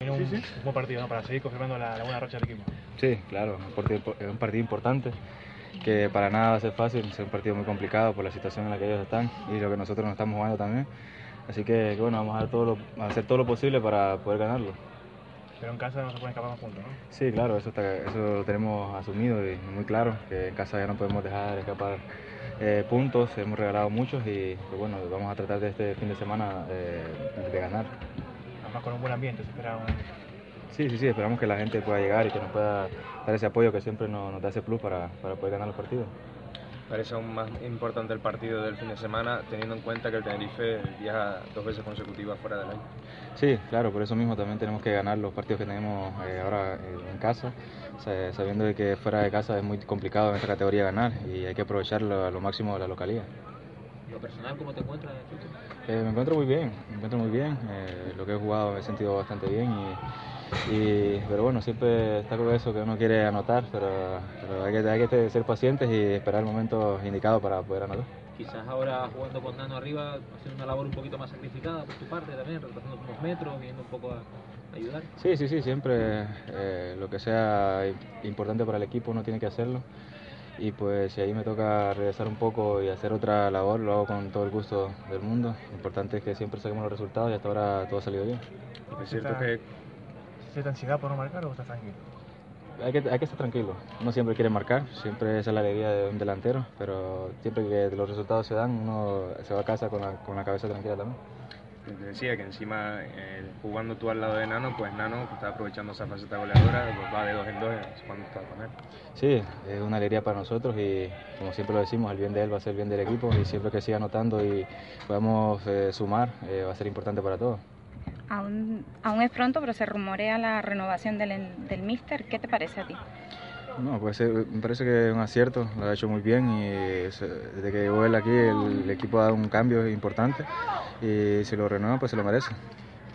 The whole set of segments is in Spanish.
Un, un buen partido ¿no? para seguir confirmando la, la buena racha del equipo. Sí, claro, un partido, es un partido importante que para nada va a ser fácil, es un partido muy complicado por la situación en la que ellos están y lo que nosotros nos estamos jugando también. Así que, que bueno, vamos a, dar todo lo- hacer todo lo posible para poder ganarlo. Pero en casa no se pueden escapar más puntos, ¿no? Sí, claro, eso, está- eso lo tenemos asumido y muy claro, que en casa ya no podemos dejar escapar eh, puntos, hemos regalado muchos y pues bueno, vamos a tratar de este fin de semana eh, de ganar. Además con un buen ambiente, se espera un... Sí, sí, sí, esperamos que la gente pueda llegar y que nos pueda dar ese apoyo que siempre nos, nos da ese plus para, para poder ganar los partidos. Parece aún más importante el partido del fin de semana, teniendo en cuenta que el Tenerife viaja dos veces consecutivas fuera del año. Sí, claro, por eso mismo también tenemos que ganar los partidos que tenemos eh, ahora eh, en casa, sa- sabiendo de que fuera de casa es muy complicado en esta categoría ganar y hay que aprovecharlo a lo máximo de la localidad. Lo personal, ¿cómo te encuentras, Chucho? Eh, me encuentro muy bien, me encuentro muy bien. eh, lo que he jugado me he sentido bastante bien y, y- pero bueno, siempre está con eso que uno quiere anotar, pero, pero hay, que, hay que ser pacientes y esperar el momento indicado para poder anotar. Quizás ahora jugando con Nano arriba, haciendo una labor un poquito más sacrificada por tu parte también, retrasando unos metros, viendo un poco a ayudar. Sí, sí, sí, siempre eh, lo que sea importante para el equipo uno tiene que hacerlo. Y pues si ahí me toca regresar un poco y hacer otra labor, lo hago con todo el gusto del mundo. Lo importante es que siempre saquemos los resultados y hasta ahora todo ha salido bien. Es cierto que ¿Cierta ansiedad por no marcar o estás tranquilo? Hay que, hay que estar tranquilo. Uno siempre quiere marcar, siempre esa es la alegría de un delantero, pero siempre que los resultados se dan, uno se va a casa con la, con la cabeza tranquila también. Te decía que encima eh, jugando tú al lado de Nano, pues Nano pues, está aprovechando esa faceta goleadora, pues, va de dos en dos es cuando está con él. Sí, es una alegría para nosotros y como siempre lo decimos, el bien de él va a ser el bien del equipo y siempre que siga anotando y podamos eh, sumar, eh, va a ser importante para todos. Aún, aún es pronto, pero se rumorea la renovación del, del Mister. ¿Qué te parece a ti? No, pues eh, me parece que es un acierto, lo ha hecho muy bien y es, desde que llegó él aquí el, el equipo ha dado un cambio importante y si lo renueva pues se lo merece.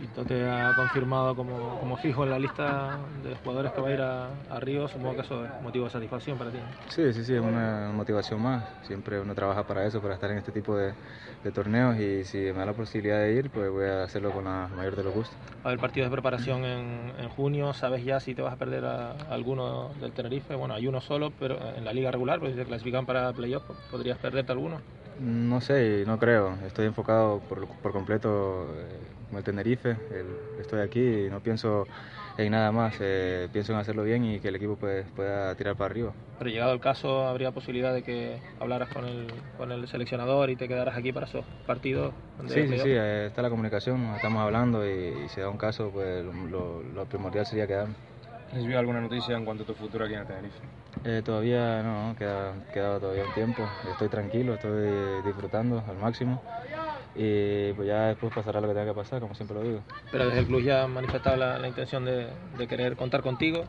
Pinto te ha confirmado como, como fijo en la lista de jugadores que va a ir a, a Río. Supongo que eso es motivo de satisfacción para ti. Sí, sí, sí, es una motivación más. Siempre uno trabaja para eso, para estar en este tipo de, de torneos y si me da la posibilidad de ir, pues voy a hacerlo con la mayor de los gustos. Va a haber partidos de preparación en, en junio. ¿Sabes ya si te vas a perder a, a alguno del Tenerife? Bueno, hay uno solo, pero en la liga regular, pero si te clasifican para playoff, podrías perderte alguno. No sé, no creo. Estoy enfocado por, por completo eh, con el Tenerife. el- estoy aquí y no pienso en nada más. eh, pienso en hacerlo bien y que el equipo pues, pueda tirar para arriba. Pero llegado el caso, habría posibilidad de que hablaras con el, con el seleccionador y te quedaras aquí para esos partidos. Sí, sí, sí, eh, está la comunicación, estamos hablando y, y si da un caso, pues lo, lo primordial sería quedarme. ¿Has recibido alguna noticia en cuanto a tu futuro aquí en el Tenerife? Eh, todavía no, queda, queda todavía un tiempo. Estoy tranquilo, estoy disfrutando al máximo. Y pues ya después pasará lo que tenga que pasar, como siempre lo digo. Pero desde el club ya han manifestado la, la intención de, de querer contar contigo.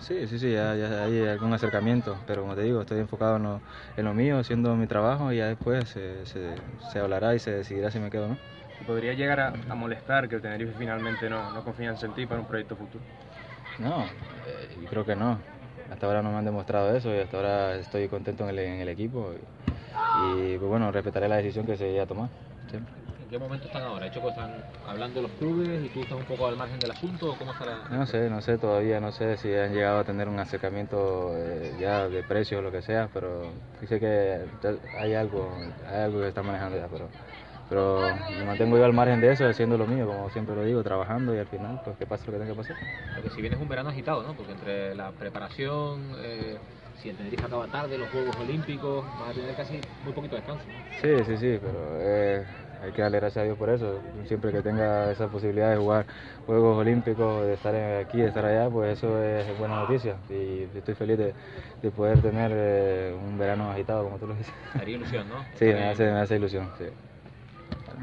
Sí, sí, sí, ya, ya hay algún acercamiento, pero como te digo, estoy enfocado en lo, en lo mío, haciendo mi trabajo y ya después se, se, se hablará y se decidirá si me quedo o no. ¿Te podría llegar a, a molestar que el Tenerife finalmente no, no confía en ti para un proyecto futuro? No, eh, yo creo que no. Hasta ahora no me han demostrado eso y hasta ahora estoy contento en el, en el equipo. Y, y, pues bueno, respetaré la decisión que se haya tomado. siempre. ¿En qué momento están ahora? ¿Hecho que están hablando los clubes y tú estás un poco al margen del asunto? ¿O cómo estará? No sé, no sé todavía, no sé si han llegado a tener un acercamiento eh, ya de precios o lo que sea, pero sé que hay algo, hay algo que están manejando ya, pero, pero me mantengo yo al margen de eso, haciendo lo mío, como siempre lo digo, trabajando y al final, pues que pase lo que tenga que pasar. Porque si bien es un verano agitado, ¿no? Porque entre la preparación, eh, si el Tenerife acaba tarde, los Juegos Olímpicos, vas a tener casi muy poquito descanso. ¿no? Sí, sí, sí, pero eh, hay que darle gracias a Dios por eso. Siempre que tenga esa posibilidad de jugar Juegos Olímpicos, de estar aquí, de estar allá, pues eso es buena noticia. Y estoy feliz de, de poder tener eh, un verano agitado, como tú lo dices. Daría ilusión, ¿no? Sí, me hace, me hace ilusión. Sí.